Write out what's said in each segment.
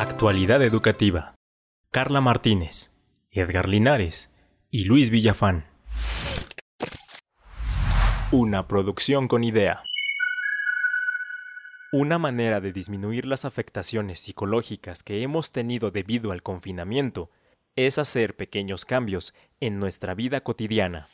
Actualidad Educativa. Carla Martínez, Edgar Linares y Luis Villafán. Una producción con idea. Una manera de disminuir las afectaciones psicológicas que hemos tenido debido al confinamiento es hacer pequeños cambios en nuestra vida cotidiana.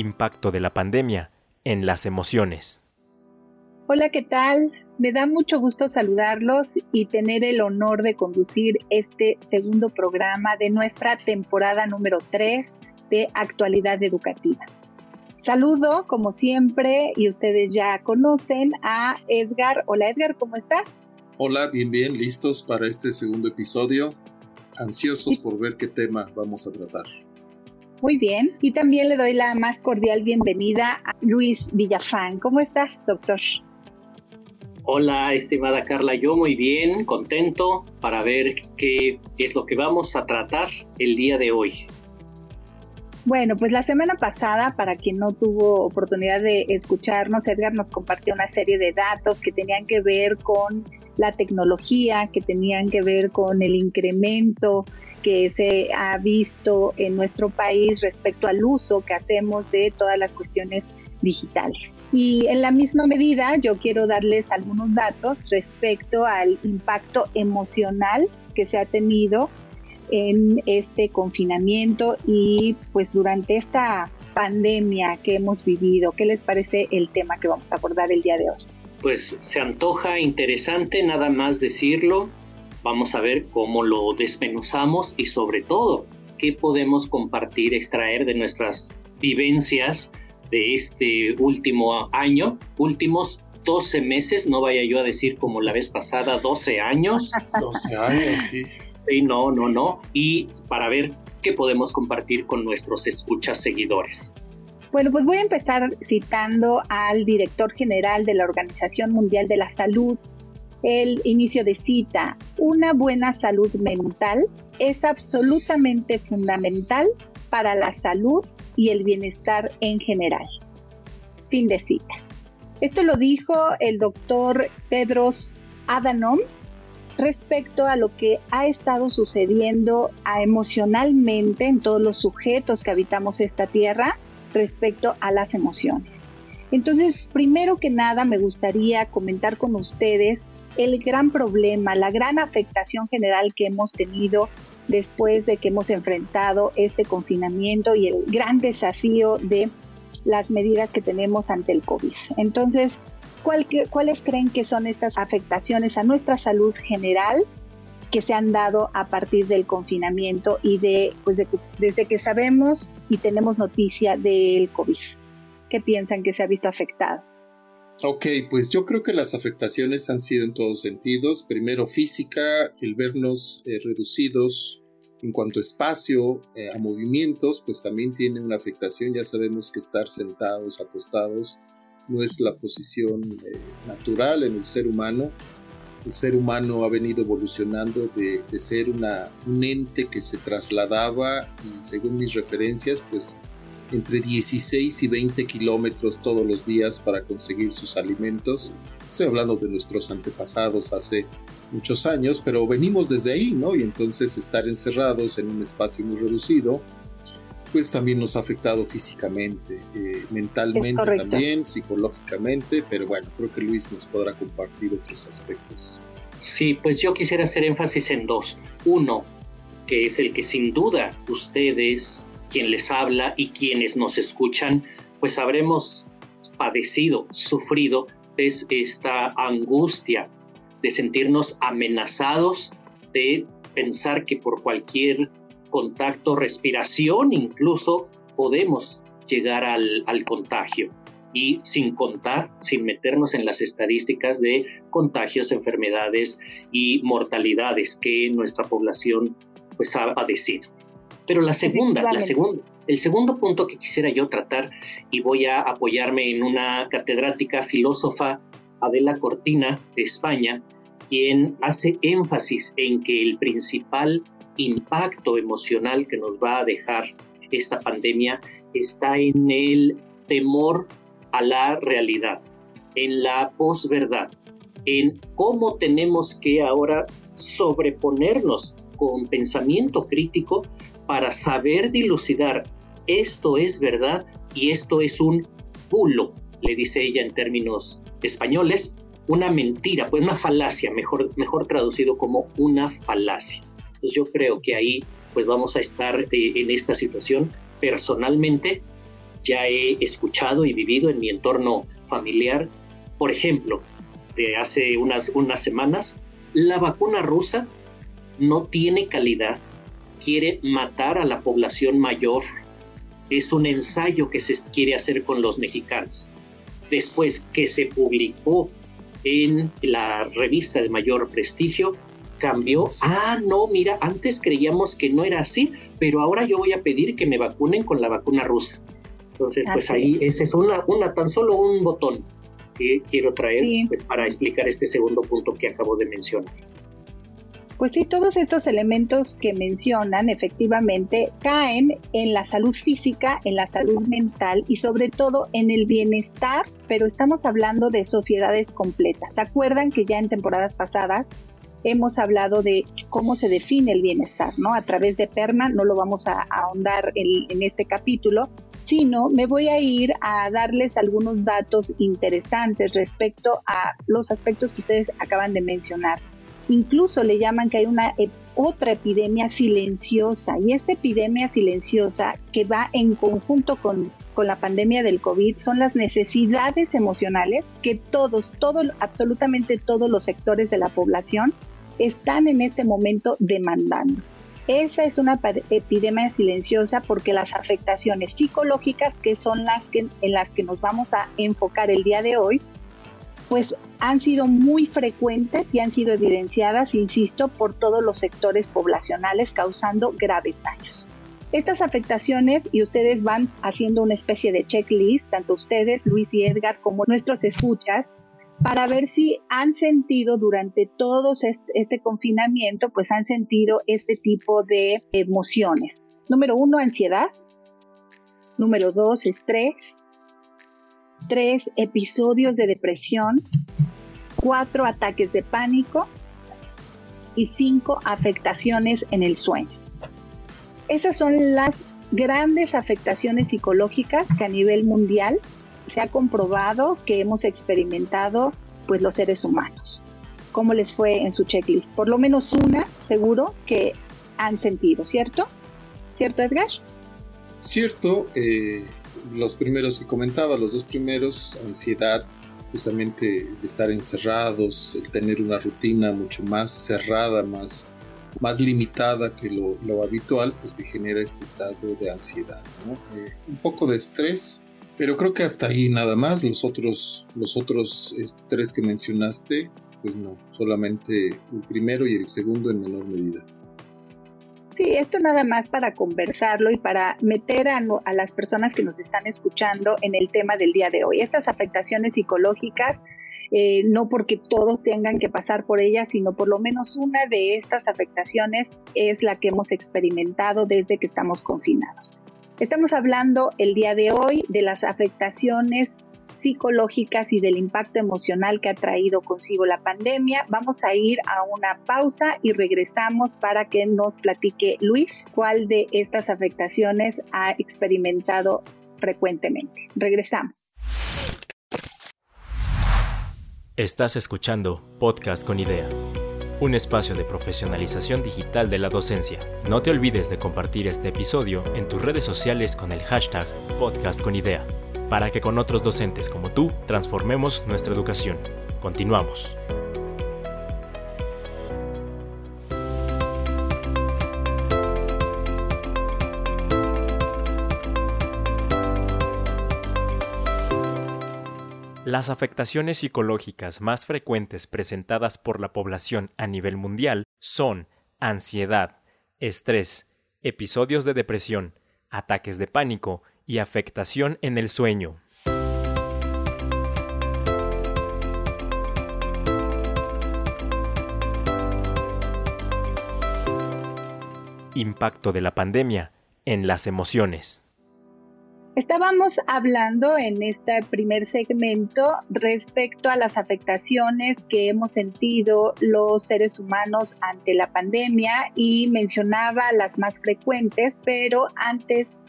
Impacto de la pandemia en las emociones. Hola, ¿qué tal? Me da mucho gusto saludarlos y tener el honor de conducir este segundo programa de nuestra temporada número 3 de Actualidad Educativa. Saludo, como siempre, y ustedes ya conocen a Edgar. Hola Edgar, ¿cómo estás? Hola, bien, bien, listos para este segundo episodio. Ansiosos por ver qué tema vamos a tratar. Muy bien. Y también le doy la más cordial bienvenida a Luis Villafán. ¿Cómo estás, doctor? Hola, estimada Carla, yo muy bien, contento para ver qué es lo que vamos a tratar el día de hoy. Bueno, pues la semana pasada, para quien no tuvo oportunidad de escucharnos, Edgar nos compartió una serie de datos que tenían que ver con la tecnología, que tenían que ver con el incremento que se ha visto en nuestro país respecto al uso que hacemos de todas las cuestiones digitales. Y en la misma medida yo quiero darles algunos datos respecto al impacto emocional que se ha tenido en este confinamiento y pues durante esta pandemia que hemos vivido. ¿Qué les parece el tema que vamos a abordar el día de hoy? Pues se antoja interesante nada más decirlo Vamos a ver cómo lo desmenuzamos y sobre todo qué podemos compartir, extraer de nuestras vivencias de este último año, últimos 12 meses, no vaya yo a decir como la vez pasada, 12 años. 12 años, sí. Sí, no, no, no. Y para ver qué podemos compartir con nuestros escuchas seguidores. Bueno, pues voy a empezar citando al director general de la Organización Mundial de la Salud, el inicio de cita, una buena salud mental es absolutamente fundamental para la salud y el bienestar en general. Fin de cita. Esto lo dijo el doctor Pedros Adanom respecto a lo que ha estado sucediendo emocionalmente en todos los sujetos que habitamos esta tierra respecto a las emociones. Entonces, primero que nada, me gustaría comentar con ustedes el gran problema, la gran afectación general que hemos tenido después de que hemos enfrentado este confinamiento y el gran desafío de las medidas que tenemos ante el COVID. Entonces, ¿cuáles creen que son estas afectaciones a nuestra salud general que se han dado a partir del confinamiento y de, pues desde que sabemos y tenemos noticia del COVID? ¿Qué piensan que se ha visto afectado? Ok, pues yo creo que las afectaciones han sido en todos sentidos. Primero física, el vernos eh, reducidos en cuanto a espacio, eh, a movimientos, pues también tiene una afectación. Ya sabemos que estar sentados, acostados, no es la posición eh, natural en el ser humano. El ser humano ha venido evolucionando de, de ser una, un ente que se trasladaba y según mis referencias, pues entre 16 y 20 kilómetros todos los días para conseguir sus alimentos. Estoy hablando de nuestros antepasados hace muchos años, pero venimos desde ahí, ¿no? Y entonces estar encerrados en un espacio muy reducido, pues también nos ha afectado físicamente, eh, mentalmente también, psicológicamente, pero bueno, creo que Luis nos podrá compartir otros aspectos. Sí, pues yo quisiera hacer énfasis en dos. Uno, que es el que sin duda ustedes quien les habla y quienes nos escuchan, pues habremos padecido, sufrido es esta angustia de sentirnos amenazados, de pensar que por cualquier contacto, respiración, incluso podemos llegar al, al contagio y sin contar, sin meternos en las estadísticas de contagios, enfermedades y mortalidades que nuestra población pues ha padecido. Pero la segunda, la segunda, el segundo punto que quisiera yo tratar, y voy a apoyarme en una catedrática filósofa, Adela Cortina, de España, quien hace énfasis en que el principal impacto emocional que nos va a dejar esta pandemia está en el temor a la realidad, en la posverdad, en cómo tenemos que ahora sobreponernos con pensamiento crítico para saber dilucidar esto es verdad y esto es un bulo, le dice ella en términos españoles, una mentira, pues una falacia, mejor, mejor traducido como una falacia. Entonces yo creo que ahí pues vamos a estar eh, en esta situación. Personalmente ya he escuchado y vivido en mi entorno familiar, por ejemplo, de hace unas, unas semanas, la vacuna rusa no tiene calidad, quiere matar a la población mayor, es un ensayo que se quiere hacer con los mexicanos. Después que se publicó en la revista de mayor prestigio, cambió. Ah, no, mira, antes creíamos que no era así, pero ahora yo voy a pedir que me vacunen con la vacuna rusa. Entonces, pues ahí ese es una, una, tan solo un botón que quiero traer pues, para explicar este segundo punto que acabo de mencionar. Pues sí, todos estos elementos que mencionan efectivamente caen en la salud física, en la salud mental y sobre todo en el bienestar, pero estamos hablando de sociedades completas. ¿Se acuerdan que ya en temporadas pasadas hemos hablado de cómo se define el bienestar, ¿no? A través de PERMA, no lo vamos a, ahondar en este capítulo, sino me voy a ir a darles algunos datos interesantes respecto a los aspectos que ustedes acaban de mencionar. Incluso le llaman que hay una otra epidemia silenciosa y esta epidemia silenciosa que va en conjunto con, con la pandemia del COVID son las necesidades emocionales que todos, todos, absolutamente todos los sectores de la población están en este momento demandando. Esa es una epidemia silenciosa porque las afectaciones psicológicas, que son las que, en las que nos vamos a enfocar el día de hoy, pues han sido muy frecuentes y han sido evidenciadas, insisto, por todos los sectores poblacionales causando graves daños. Estas afectaciones, y ustedes van haciendo una especie de checklist, tanto ustedes, Luis y Edgar, como nuestros escuchas, para ver si han sentido durante todo este, confinamiento, pues han sentido este tipo de emociones. Número uno, ansiedad. Número dos, estrés tres episodios de depresión, cuatro ataques de pánico y cinco afectaciones en el sueño. Esas son las grandes afectaciones psicológicas que a nivel mundial se ha comprobado que hemos experimentado pues los seres humanos. ¿Cómo les fue en su checklist? Por lo menos una, seguro, que han sentido, ¿cierto? ¿Cierto, Edgar? Cierto, eh, los primeros que comentaba, los dos primeros, ansiedad, justamente estar encerrados, el tener una rutina mucho más cerrada, más, más limitada que lo, lo habitual, pues te genera este estado de ansiedad, eh, un poco de estrés, pero creo que hasta ahí nada más, los otros, los otros este, tres que mencionaste, pues no, solamente el primero y el segundo en menor medida. Sí, esto nada más para conversarlo y para meter a, las personas que nos están escuchando en el tema del día de hoy. Estas afectaciones psicológicas, eh, no porque todos tengan que pasar por ellas, sino por lo menos una de estas afectaciones es la que hemos experimentado desde que estamos confinados. Estamos hablando el día de hoy de las afectaciones psicológicas y del impacto emocional que ha traído consigo la pandemia. Vamos a ir a una pausa y regresamos para que nos platique Luis cuál de estas afectaciones ha experimentado frecuentemente. Regresamos. Estás escuchando Podcast con Idea, un espacio de profesionalización digital de la docencia. No te olvides de compartir este episodio en tus redes sociales con el hashtag Podcast con Idea para que con otros docentes como tú transformemos nuestra educación. Continuamos. Las afectaciones psicológicas más frecuentes presentadas por la población a nivel mundial son ansiedad, estrés, episodios de depresión, ataques de pánico y afectación en el sueño. Impacto de la pandemia en las emociones. Estábamos hablando en este primer segmento respecto a las afectaciones que hemos sentido los seres humanos ante la pandemia y mencionaba las más frecuentes, pero antes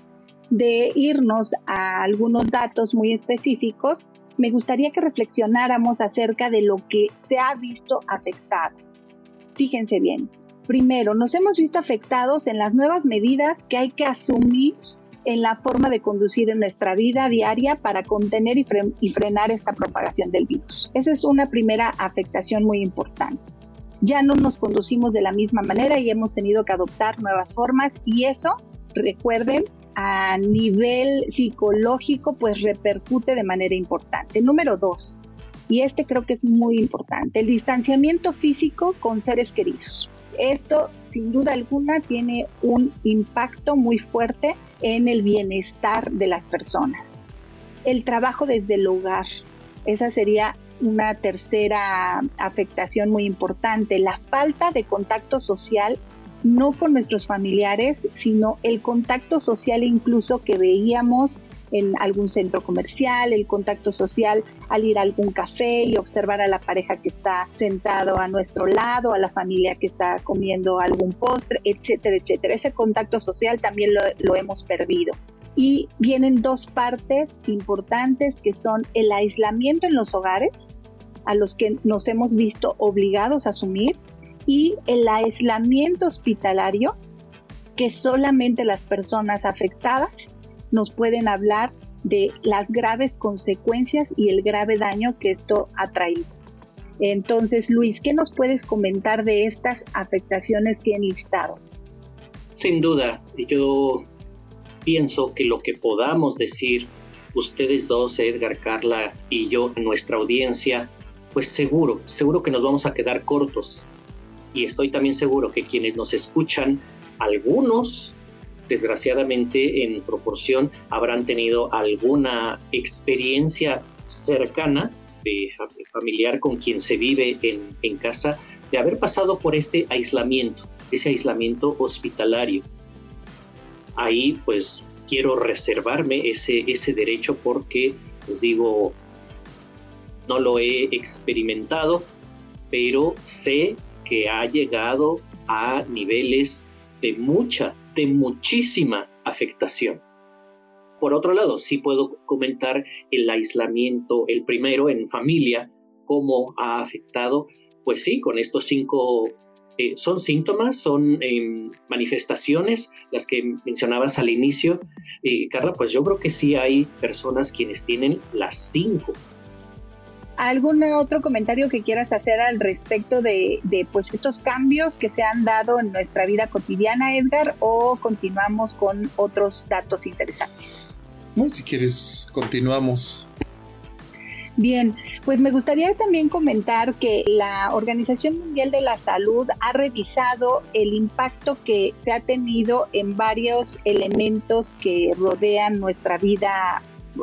de irnos a algunos datos muy específicos, me gustaría que reflexionáramos acerca de lo que se ha visto afectado. Fíjense bien, primero, nos hemos visto afectados en las nuevas medidas que hay que asumir en la forma de conducir en nuestra vida diaria para contener y, frenar esta propagación del virus. Esa es una primera afectación muy importante. Ya no nos conducimos de la misma manera y hemos tenido que adoptar nuevas formas y eso, recuerden, a nivel psicológico pues repercute de manera importante. Número dos, y este creo que es muy importante, el distanciamiento físico con seres queridos. Esto, sin duda alguna, tiene un impacto muy fuerte en el bienestar de las personas. El trabajo desde el hogar, esa sería una tercera afectación muy importante. La falta de contacto social no con nuestros familiares, sino el contacto social incluso que veíamos en algún centro comercial, el contacto social al ir a algún café y observar a la pareja que está sentado a nuestro lado, a la familia que está comiendo algún postre, etcétera, etcétera. Ese contacto social también lo, lo hemos perdido. Y vienen dos partes importantes que son el aislamiento en los hogares, a los que nos hemos visto obligados a asumir, y el aislamiento hospitalario, que solamente las personas afectadas nos pueden hablar de las graves consecuencias y el grave daño que esto ha traído. Entonces, Luis, ¿qué nos puedes comentar de estas afectaciones que he listado? Sin duda, yo pienso que lo que podamos decir, ustedes dos, Edgar, Carla y yo, nuestra audiencia, pues seguro, seguro que nos vamos a quedar cortos. Y estoy también seguro que quienes nos escuchan, algunos desgraciadamente en proporción habrán tenido alguna experiencia cercana de familiar con quien se vive en, en casa, de haber pasado por este aislamiento, ese aislamiento hospitalario. Ahí pues quiero reservarme ese, ese derecho porque, les digo, no lo he experimentado, pero sé que ha llegado a niveles de mucha de muchísima afectación. Por otro lado, sí puedo comentar el aislamiento, el primero en familia, cómo ha afectado, pues sí, con estos cinco, eh, son síntomas, son em, manifestaciones, las que mencionabas al inicio. Eh, Carla, pues yo creo que sí hay personas quienes tienen las cinco ¿Algún otro comentario que quieras hacer al respecto de, pues estos cambios que se han dado en nuestra vida cotidiana, Edgar, o continuamos con otros datos interesantes? No, si quieres, continuamos. Bien, pues me gustaría también comentar que la Organización Mundial de la Salud ha revisado el impacto que se ha tenido en varios elementos que rodean nuestra vida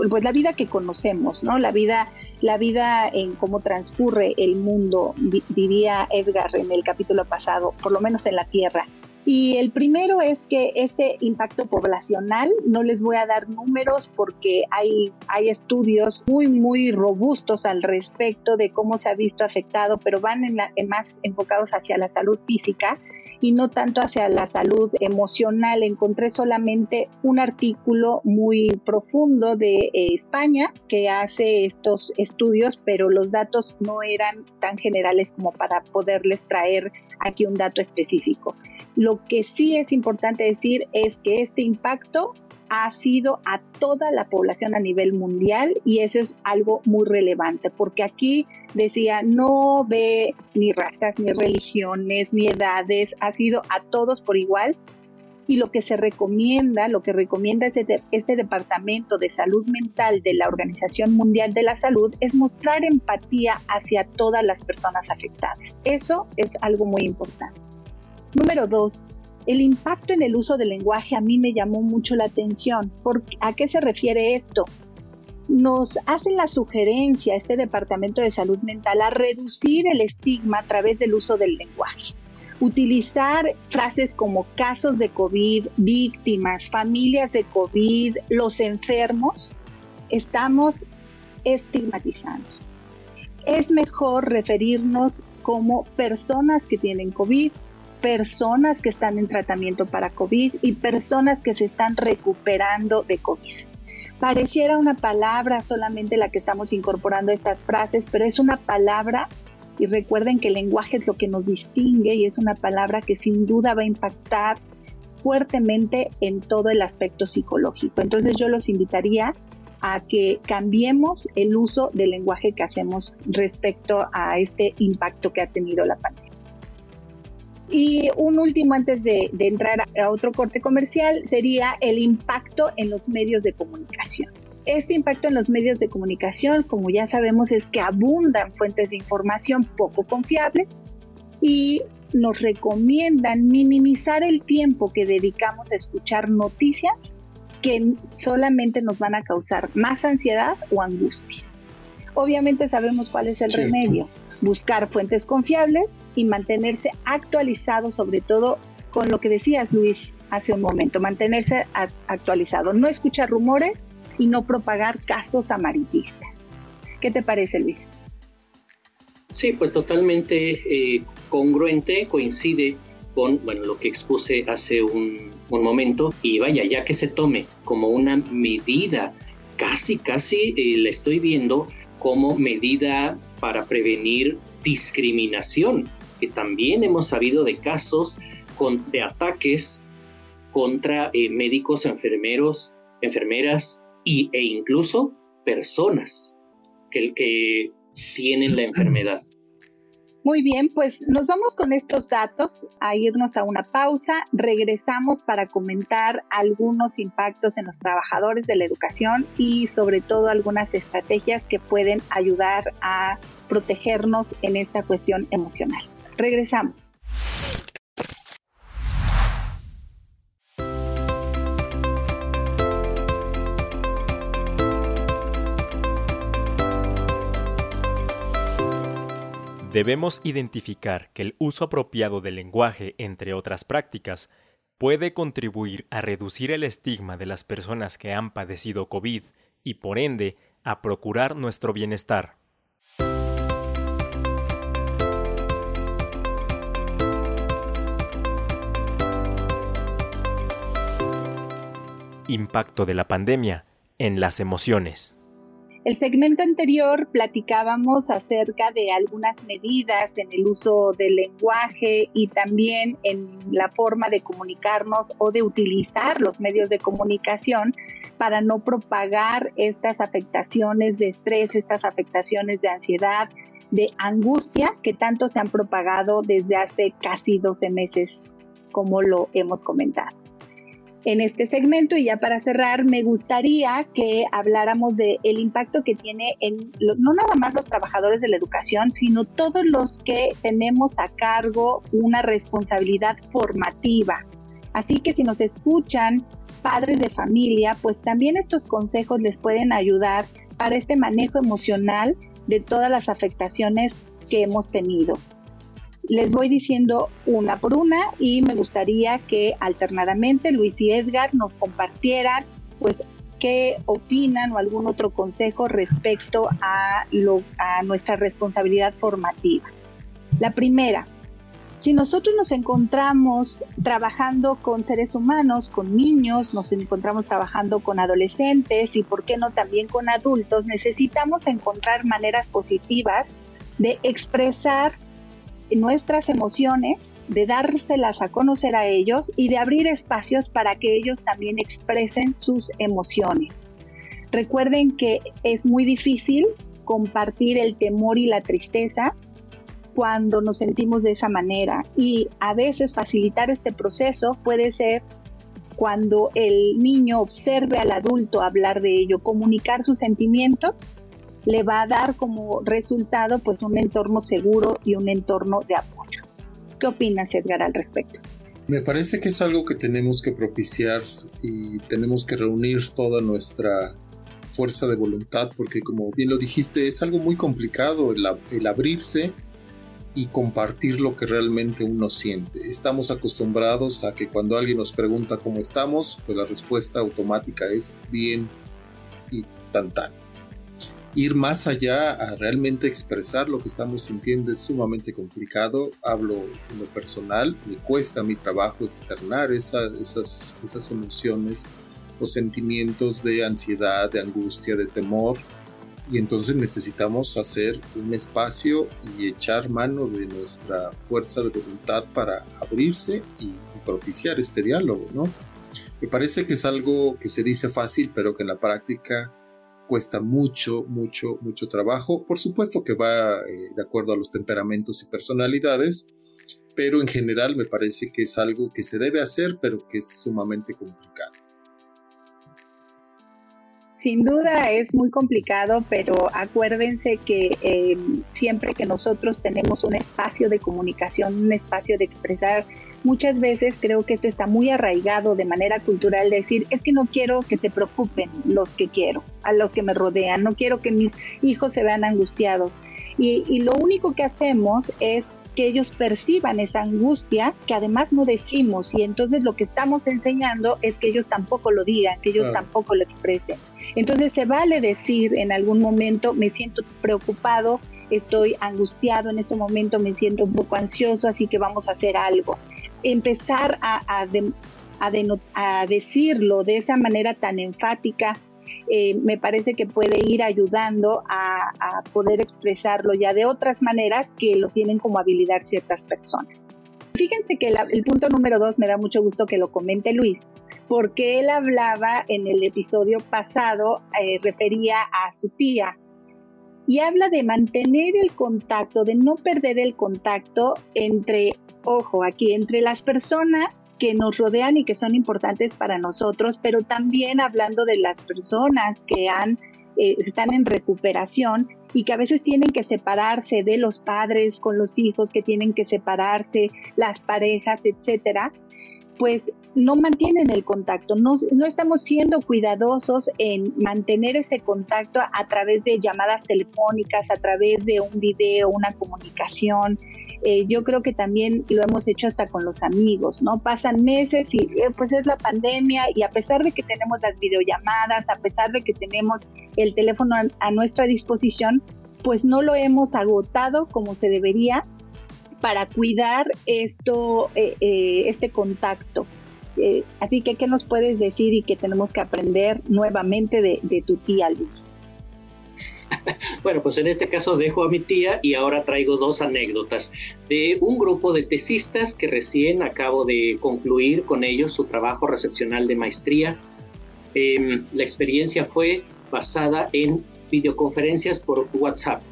pues la vida que conocemos, ¿no? La vida, la vida en cómo transcurre el mundo, diría Edgar en el capítulo pasado, por lo menos en la Tierra. Y el primero es que este impacto poblacional, no les voy a dar números porque hay, hay estudios muy, muy robustos al respecto de cómo se ha visto afectado, pero van en más enfocados hacia la salud física y no tanto hacia la salud emocional. Encontré solamente un artículo muy profundo de eh, España que hace estos estudios, pero los datos no eran tan generales como para poderles traer aquí un dato específico. Lo que sí es importante decir es que este impacto ha sido a toda la población a nivel mundial y eso es algo muy relevante porque aquí decía no ve ni razas, ni religiones, ni edades, ha sido a todos por igual y lo que se recomienda, lo que recomienda este, este Departamento de Salud Mental de la Organización Mundial de la Salud es mostrar empatía hacia todas las personas afectadas. Eso es algo muy importante. Número dos, el impacto en el uso del lenguaje a mí me llamó mucho la atención. ¿A qué se refiere esto? Nos hace la sugerencia este Departamento de Salud Mental a reducir el estigma a través del uso del lenguaje. utilizar frases como casos de COVID, víctimas, familias de COVID, los enfermos, estamos estigmatizando. Es mejor referirnos como personas que tienen COVID, personas que están en tratamiento para COVID y personas que se están recuperando de COVID. Pareciera una palabra solamente la que estamos incorporando estas frases, pero es una palabra y recuerden que el lenguaje es lo que nos distingue y es una palabra que sin duda va a impactar fuertemente en todo el aspecto psicológico. Entonces yo los invitaría a que cambiemos el uso del lenguaje que hacemos respecto a este impacto que ha tenido la pandemia. Y un último antes de, entrar a otro corte comercial sería el impacto en los medios de comunicación. Este impacto en los medios de comunicación, como ya sabemos, es que abundan fuentes de información poco confiables y nos recomiendan minimizar el tiempo que dedicamos a escuchar noticias que solamente nos van a causar más ansiedad o angustia. Obviamente sabemos cuál es el remedio, buscar fuentes confiables y mantenerse actualizado sobre todo con lo que decías Luis hace un momento, mantenerse actualizado, no escuchar rumores y no propagar casos amarillistas. ¿Qué te parece Luis? Sí, pues totalmente eh, congruente, coincide con bueno, lo que expuse hace un, un, momento y vaya, ya que se tome como una medida, casi, casi eh, la estoy viendo como medida para prevenir discriminación, que también hemos sabido de casos de ataques contra eh, médicos, enfermeros, enfermeras y, e incluso personas que, que tienen la enfermedad. Muy bien, pues nos vamos con estos datos a irnos a una pausa. Regresamos para comentar algunos impactos en los trabajadores de la educación y sobre todo algunas estrategias que pueden ayudar a protegernos en esta cuestión emocional. Regresamos. Debemos identificar que el uso apropiado del lenguaje, entre otras prácticas, puede contribuir a reducir el estigma de las personas que han padecido COVID y, por ende, a procurar nuestro bienestar. Impacto de la pandemia en las emociones. El segmento anterior platicábamos acerca de algunas medidas en el uso del lenguaje y también en la forma de comunicarnos o de utilizar los medios de comunicación para no propagar estas afectaciones de estrés, estas afectaciones de ansiedad, de angustia que tanto se han propagado desde hace casi 12 meses, como lo hemos comentado en este segmento y ya para cerrar me gustaría que habláramos de el impacto que tiene en no nada más los trabajadores de la educación, sino todos los que tenemos a cargo una responsabilidad formativa. Así que si nos escuchan padres de familia, pues también estos consejos les pueden ayudar para este manejo emocional de todas las afectaciones que hemos tenido les voy diciendo una por una y me gustaría que alternadamente Luis y Edgar nos compartieran pues qué opinan o algún otro consejo respecto a, a nuestra responsabilidad formativa. La primera, si nosotros nos encontramos trabajando con seres humanos, con niños, nos encontramos trabajando con adolescentes y, ¿por qué no, también con adultos? Necesitamos encontrar maneras positivas de expresar nuestras emociones, de dárselas a conocer a ellos y de abrir espacios para que ellos también expresen sus emociones. Recuerden que es muy difícil compartir el temor y la tristeza cuando nos sentimos de esa manera y a veces facilitar este proceso puede ser cuando el niño observe al adulto hablar de ello, comunicar sus sentimientos le va a dar como resultado pues un entorno seguro y un entorno de apoyo. ¿Qué opinas Edgar al respecto? Me parece que es algo que tenemos que propiciar y tenemos que reunir toda nuestra fuerza de voluntad porque como bien lo dijiste es algo muy complicado el, abrirse y compartir lo que realmente uno siente. Estamos acostumbrados a que cuando alguien nos pregunta cómo estamos, pues la respuesta automática es bien y tan tan. Ir más allá a realmente expresar lo que estamos sintiendo es sumamente complicado. Hablo en lo personal, me cuesta mi trabajo externar esas, esas emociones o sentimientos de ansiedad, de angustia, de temor y entonces necesitamos hacer un espacio y echar mano de nuestra fuerza de voluntad para abrirse y propiciar este diálogo, ¿no? Me parece que es algo que se dice fácil, pero que en la práctica cuesta mucho, mucho, mucho trabajo. Por supuesto que va eh, de acuerdo a los temperamentos y personalidades, pero en general me parece que es algo que se debe hacer, pero que es sumamente complicado. Sin duda es muy complicado, pero acuérdense que eh, siempre que nosotros tenemos un espacio de comunicación, un espacio de expresar, muchas veces creo que esto está muy arraigado de manera cultural, decir, es que no quiero que se preocupen los que quiero, a los que me rodean, no quiero que mis hijos se vean angustiados. Y, y lo único que hacemos es que ellos perciban esa angustia que además no decimos y entonces lo que estamos enseñando es que ellos tampoco lo digan, que ellos tampoco lo expresen. Entonces se vale decir en algún momento me siento preocupado, estoy angustiado en este momento, me siento un poco ansioso, así que vamos a hacer algo. Empezar a, a, a decirlo de esa manera tan enfática eh, me parece que puede ir ayudando a, poder expresarlo ya de otras maneras que lo tienen como habilidad ciertas personas. Fíjense que el punto número dos me da mucho gusto que lo comente Luis, porque él hablaba en el episodio pasado, eh, refería a su tía, y habla de mantener el contacto, de no perder el contacto entre, ojo, aquí, entre las personas que nos rodean y que son importantes para nosotros, pero también hablando de las personas que han, eh, están en recuperación y que a veces tienen que separarse de los padres con los hijos, que tienen que separarse las parejas, etcétera, pues no mantienen el contacto, no, no, estamos siendo cuidadosos en mantener ese contacto a través de llamadas telefónicas, a través de un video, una comunicación, eh, yo creo que también lo hemos hecho hasta con los amigos, ¿no? Pasan meses y eh, pues es la pandemia y a pesar de que tenemos las videollamadas, a pesar de que tenemos el teléfono a, nuestra disposición, pues no lo hemos agotado como se debería para cuidar esto, eh, este contacto. así que, ¿qué nos puedes decir y que tenemos que aprender nuevamente de, tu tía, Luis? bueno, pues en este caso dejo a mi tía y ahora traigo dos anécdotas de un grupo de tesistas que recién acabo de concluir con ellos su trabajo recepcional de maestría. Em, la experiencia fue basada en videoconferencias por WhatsApp.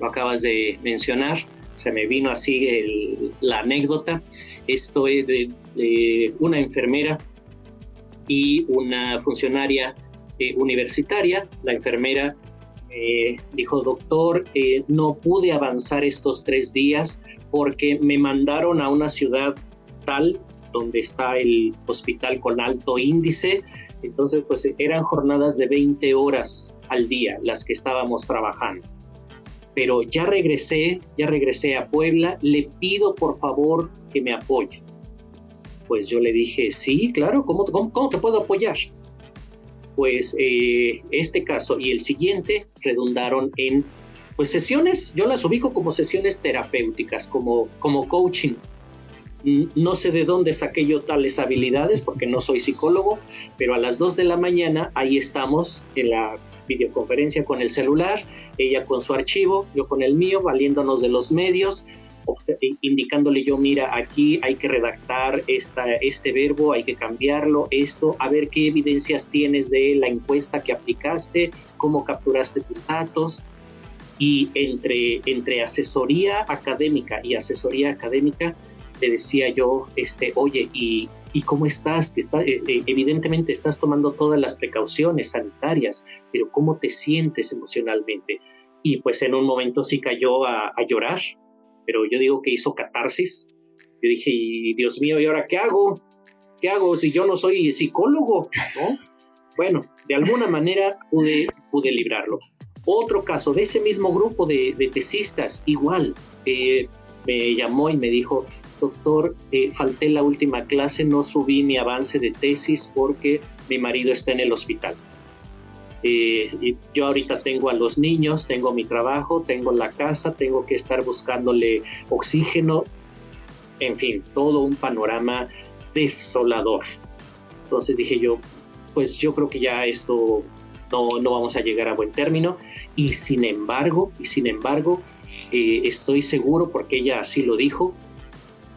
Lo acabas de mencionar, se me vino así la anécdota. Esto es de, una enfermera y una funcionaria eh, universitaria. La enfermera eh, dijo, doctor, eh, no pude avanzar estos tres días porque me mandaron a una ciudad tal donde está el hospital con alto índice. Entonces, pues eran jornadas de 20 horas al día las que estábamos trabajando. Pero ya regresé, ya regresé a Puebla, le pido por favor que me apoye. Pues yo le dije, sí, claro, ¿cómo, cómo te puedo apoyar? pues eh, este caso y el siguiente redundaron en pues sesiones, yo las ubico como sesiones terapéuticas, como, como coaching. No sé de dónde saqué yo tales habilidades porque no soy psicólogo, pero a las 2 de la mañana ahí estamos en la videoconferencia con el celular, ella con su archivo, yo con el mío, valiéndonos de los medios, indicándole yo, mira, aquí hay que redactar esta, este verbo, hay que cambiarlo, esto, a ver qué evidencias tienes de la encuesta que aplicaste, cómo capturaste tus datos. Y entre, entre asesoría académica y asesoría académica, le decía yo, este, oye, ¿y, ¿y cómo estás? Te está, eh, eh, evidentemente estás tomando todas las precauciones sanitarias, pero ¿cómo te sientes emocionalmente? Y pues en un momento sí cayó a, a llorar, pero yo digo que hizo catarsis. Yo dije, Dios mío, ¿y ahora qué hago? ¿Qué hago si yo no soy psicólogo? ¿No? Bueno, de alguna manera pude, pude librarlo. Otro caso de ese mismo grupo de, de tesistas, igual, eh, me llamó y me dijo, doctor, eh, falté la última clase, no subí mi avance de tesis porque mi marido está en el hospital. Eh, y yo ahorita tengo a los niños, tengo mi trabajo, tengo la casa, tengo que estar buscándole oxígeno, en fin, todo un panorama desolador. Entonces dije yo, pues yo creo que ya esto no, no vamos a llegar a buen término y sin embargo, y sin embargo, eh, estoy seguro, porque ella así lo dijo,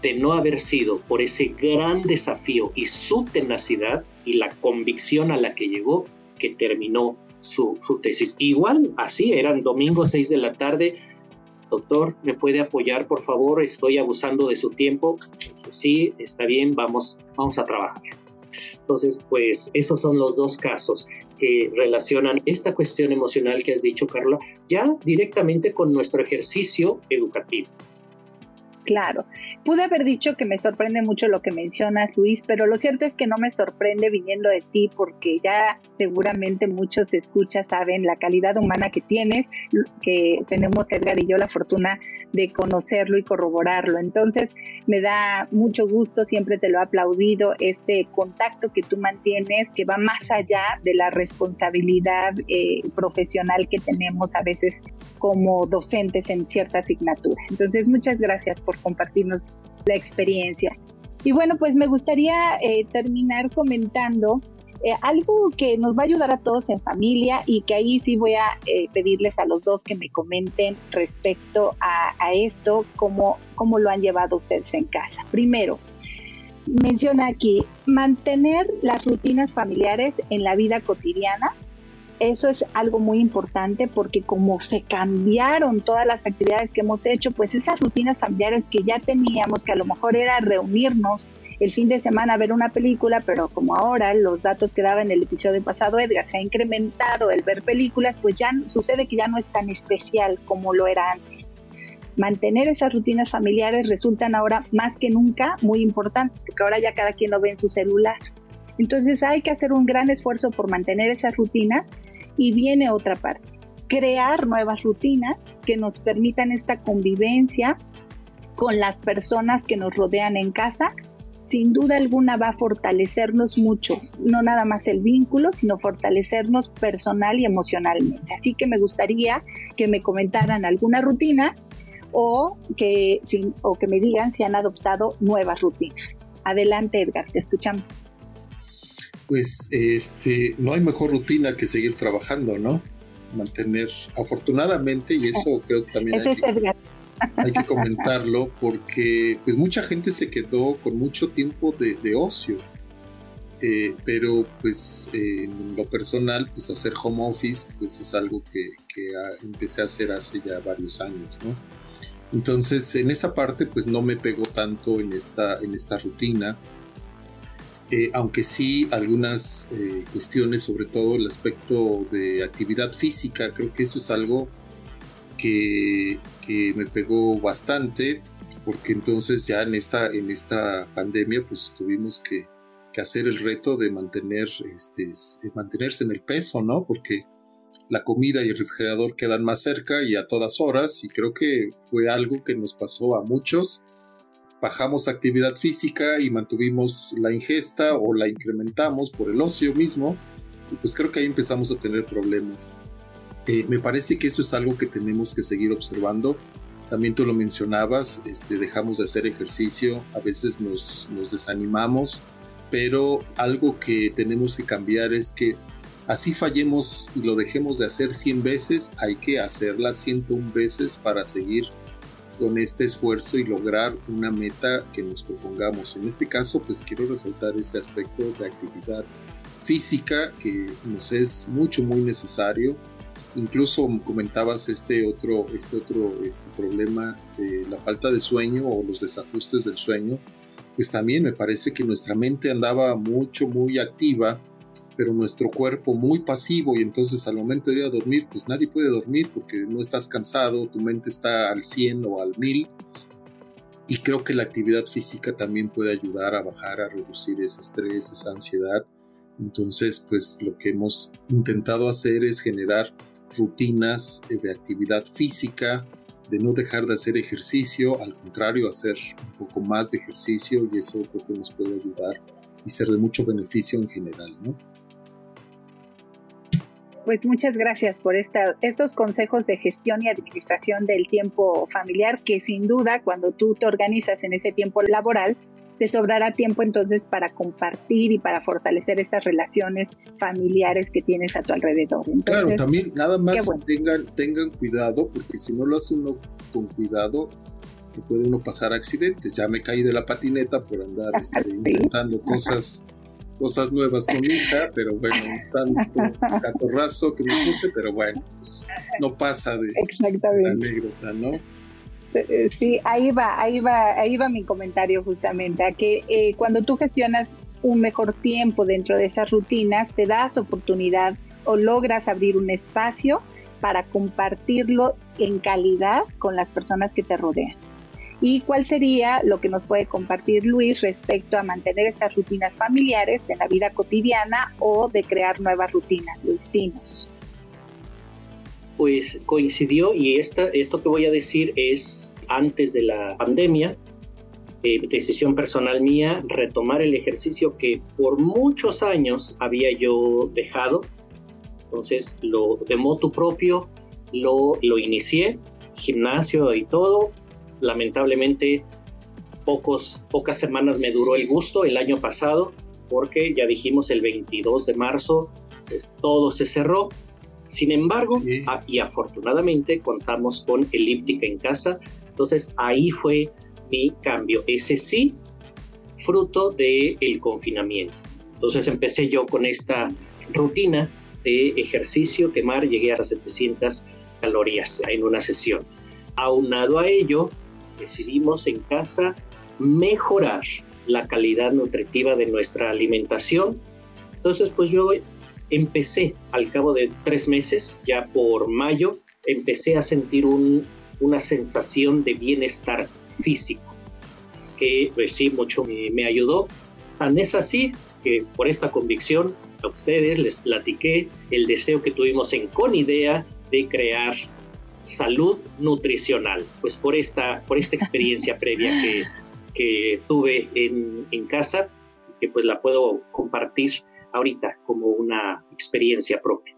de no haber sido por ese gran desafío y su tenacidad y la convicción a la que llegó que terminó su, su tesis. Igual, así, eran domingos 6 de la tarde. Doctor, ¿me puede apoyar, por favor? Estoy abusando de su tiempo. Sí, está bien, vamos, vamos a trabajar. Entonces, pues esos son los dos casos que relacionan esta cuestión emocional que has dicho, Carla, ya directamente con nuestro ejercicio educativo. Claro, pude haber dicho que me sorprende mucho lo que mencionas, Luis, pero lo cierto es que no me sorprende viniendo de ti porque ya seguramente muchos escuchas saben la calidad humana que tienes, que tenemos Edgar y yo la fortuna de conocerlo y corroborarlo. Entonces, me da mucho gusto, siempre te lo he aplaudido, este contacto que tú mantienes, que va más allá de la responsabilidad eh, profesional que tenemos a veces como docentes en cierta asignatura. Entonces, muchas gracias por compartirnos la experiencia. Y bueno, pues me gustaría eh, terminar comentando eh, algo que nos va a ayudar a todos en familia y que ahí sí voy a eh, pedirles a los dos que me comenten respecto a, a esto, cómo, cómo lo han llevado ustedes en casa. Primero, menciona aquí mantener las rutinas familiares en la vida cotidiana eso es algo muy importante porque como se cambiaron todas las actividades que hemos hecho, pues esas rutinas familiares que ya teníamos, que a lo mejor era reunirnos el fin de semana a ver una película, pero como ahora los datos que daba en el episodio pasado Edgar se ha incrementado el ver películas, pues ya sucede que ya no es tan especial como lo era antes. Mantener esas rutinas familiares resultan ahora más que nunca muy importantes, porque ahora ya cada quien lo ve en su celular. Entonces hay que hacer un gran esfuerzo por mantener esas rutinas y viene otra parte, crear nuevas rutinas que nos permitan esta convivencia con las personas que nos rodean en casa. Sin duda alguna va a fortalecernos mucho, no nada más el vínculo, sino fortalecernos personal y emocionalmente. Así que me gustaría que me comentaran alguna rutina o que, o que me digan si han adoptado nuevas rutinas. Adelante, Edgar, te escuchamos pues este, no hay mejor rutina que seguir trabajando, ¿no? Mantener, afortunadamente, y eso creo que también hay que, comentarlo, porque pues mucha gente se quedó con mucho tiempo de, ocio. Eh, pero pues en lo personal, pues hacer home office, pues es algo que, que empecé a hacer hace ya varios años, ¿no? Entonces, en esa parte, pues no me pegó tanto en esta, en esta rutina eh, aunque sí algunas eh, cuestiones, sobre todo el aspecto de actividad física, creo que eso es algo que, me pegó bastante, porque entonces ya en esta, en esta pandemia pues tuvimos que, hacer el reto de mantener, este, mantenerse en el peso, ¿no? Porque la comida y el refrigerador quedan más cerca y a todas horas, y creo que fue algo que nos pasó a muchos bajamos actividad física y mantuvimos la ingesta o la incrementamos por el ocio mismo, pues creo que ahí empezamos a tener problemas. Eh, me parece que eso es algo que tenemos que seguir observando. También tú lo mencionabas, este, dejamos de hacer ejercicio, a veces nos, nos desanimamos, pero algo que tenemos que cambiar es que así fallemos y lo dejemos de hacer 100 veces, hay que hacerla 101 veces para seguir con este esfuerzo y lograr una meta que nos propongamos. En este caso, pues quiero resaltar este aspecto de actividad física que nos es mucho, muy necesario. Incluso comentabas este otro, este otro este problema de la falta de sueño o los desajustes del sueño. Pues también me parece que nuestra mente andaba mucho, muy activa pero nuestro cuerpo muy pasivo y entonces al momento de ir a dormir, pues nadie puede dormir porque no estás cansado, tu mente está al 100 o al 1000 y creo que la actividad física también puede ayudar a bajar, a reducir ese estrés, esa ansiedad. Entonces, pues lo que hemos intentado hacer es generar rutinas de actividad física de no dejar de hacer ejercicio, al contrario, hacer un poco más de ejercicio y eso creo que nos puede ayudar y ser de mucho beneficio en general, ¿no? Pues muchas gracias por esta, estos consejos de gestión y administración del tiempo familiar que sin duda cuando tú te organizas en ese tiempo laboral, te sobrará tiempo entonces para compartir y para fortalecer estas relaciones familiares que tienes a tu alrededor. claro, también nada más tengan, tengan cuidado, porque si no lo hace uno con cuidado, puede uno pasar accidentes. Ya me caí de la patineta por andar este, intentando cosas cosas nuevas con mi hija, pero bueno, tanto catorrazo que me puse, pero bueno, pues no pasa de la anécdota, ¿no? Eh, sí, ahí va, ahí va, ahí va mi comentario justamente, a que eh, cuando tú gestionas un mejor tiempo dentro de esas rutinas, te das oportunidad o logras abrir un espacio para compartirlo en calidad con las personas que te rodean. ¿Y cuál sería lo que nos puede compartir Luis respecto a mantener estas rutinas familiares en la vida cotidiana o de crear nuevas rutinas, Luis Pinos? pues coincidió y esta, esto que voy a decir es antes de la pandemia, eh, decisión personal mía, retomar el ejercicio que por muchos años había yo dejado. Entonces, lo de moto propio lo, lo inicié, gimnasio y todo. Lamentablemente, pocos, pocas semanas me duró el gusto el año pasado, porque ya dijimos el 22 de marzo, pues todo se cerró sin embargo, y afortunadamente contamos con elíptica en casa, entonces ahí fue mi cambio. Ese sí, fruto del el confinamiento. Entonces empecé yo con esta rutina de ejercicio, quemar, llegué a 700 calorías en una sesión. Aunado a ello, decidimos en casa mejorar la calidad nutritiva de nuestra alimentación. Entonces, pues yo empecé al cabo de tres meses, ya por mayo, empecé a sentir una sensación de bienestar físico, que pues sí, mucho me, ayudó. Tan es así que por esta convicción a ustedes les platiqué el deseo que tuvimos en Conidea de crear salud nutricional, pues por esta, por esta experiencia previa que, que tuve en, en casa, que pues la puedo compartir ahorita como una experiencia propia.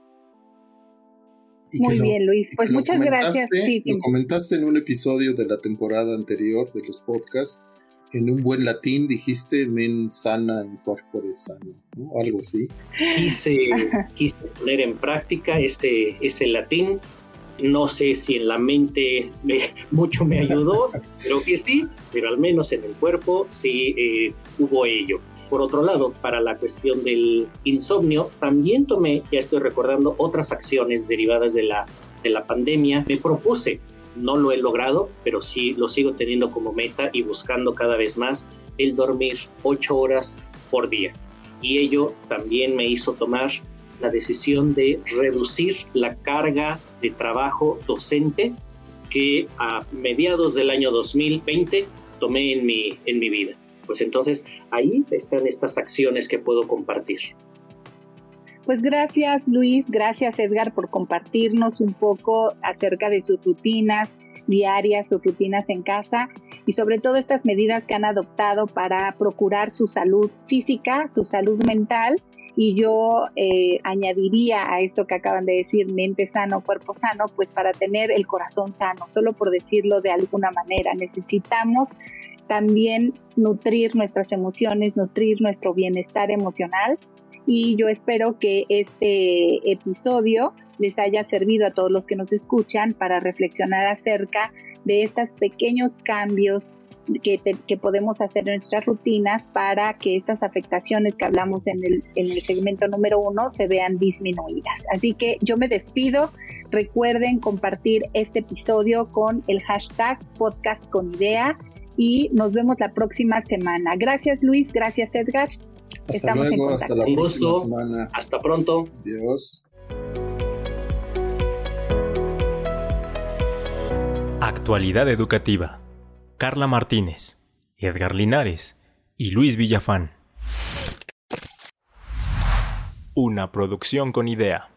Muy bien, Luis. Pues muchas gracias. lo comentaste en un episodio de la temporada anterior de los podcasts. En un buen latín dijiste men sana in corpore sano, ¿no? Algo así. Quise, quise poner en práctica este, este latín. No sé si en la mente mucho me ayudó, creo que sí, pero al menos en el cuerpo sí eh, hubo ello. Por otro lado, para la cuestión del insomnio, también tomé, ya estoy recordando, otras acciones derivadas de la, de la pandemia. Me propuse, no lo he logrado, pero sí lo sigo teniendo como meta y buscando cada vez más el dormir ocho horas por día. Y ello también me hizo tomar la decisión de reducir la carga de trabajo docente que a mediados del año 2020 tomé en mi, en mi vida pues entonces ahí están estas acciones que puedo compartir. Pues gracias Luis, gracias Edgar por compartirnos un poco acerca de sus rutinas diarias, sus rutinas en casa y sobre todo estas medidas que han adoptado para procurar su salud física, su salud mental y yo eh, añadiría a esto que acaban de decir, mente sano, cuerpo sano, pues para tener el corazón sano, solo por decirlo de alguna manera. Necesitamos también nutrir nuestras emociones, nutrir nuestro bienestar emocional. Y yo espero que este episodio les haya servido a todos los que nos escuchan para reflexionar acerca de estos pequeños cambios que, podemos hacer en nuestras rutinas para que estas afectaciones que hablamos en el, en el segmento número uno se vean disminuidas. Así que yo me despido. Recuerden compartir este episodio con el hashtag podcast con idea y nos vemos la próxima semana. Gracias Luis, gracias Edgar. Hasta Estamos luego, hasta la próxima semana. Hasta pronto. Adiós. Actualidad educativa. Carla Martínez, Edgar Linares y Luis Villafán. Una producción con idea.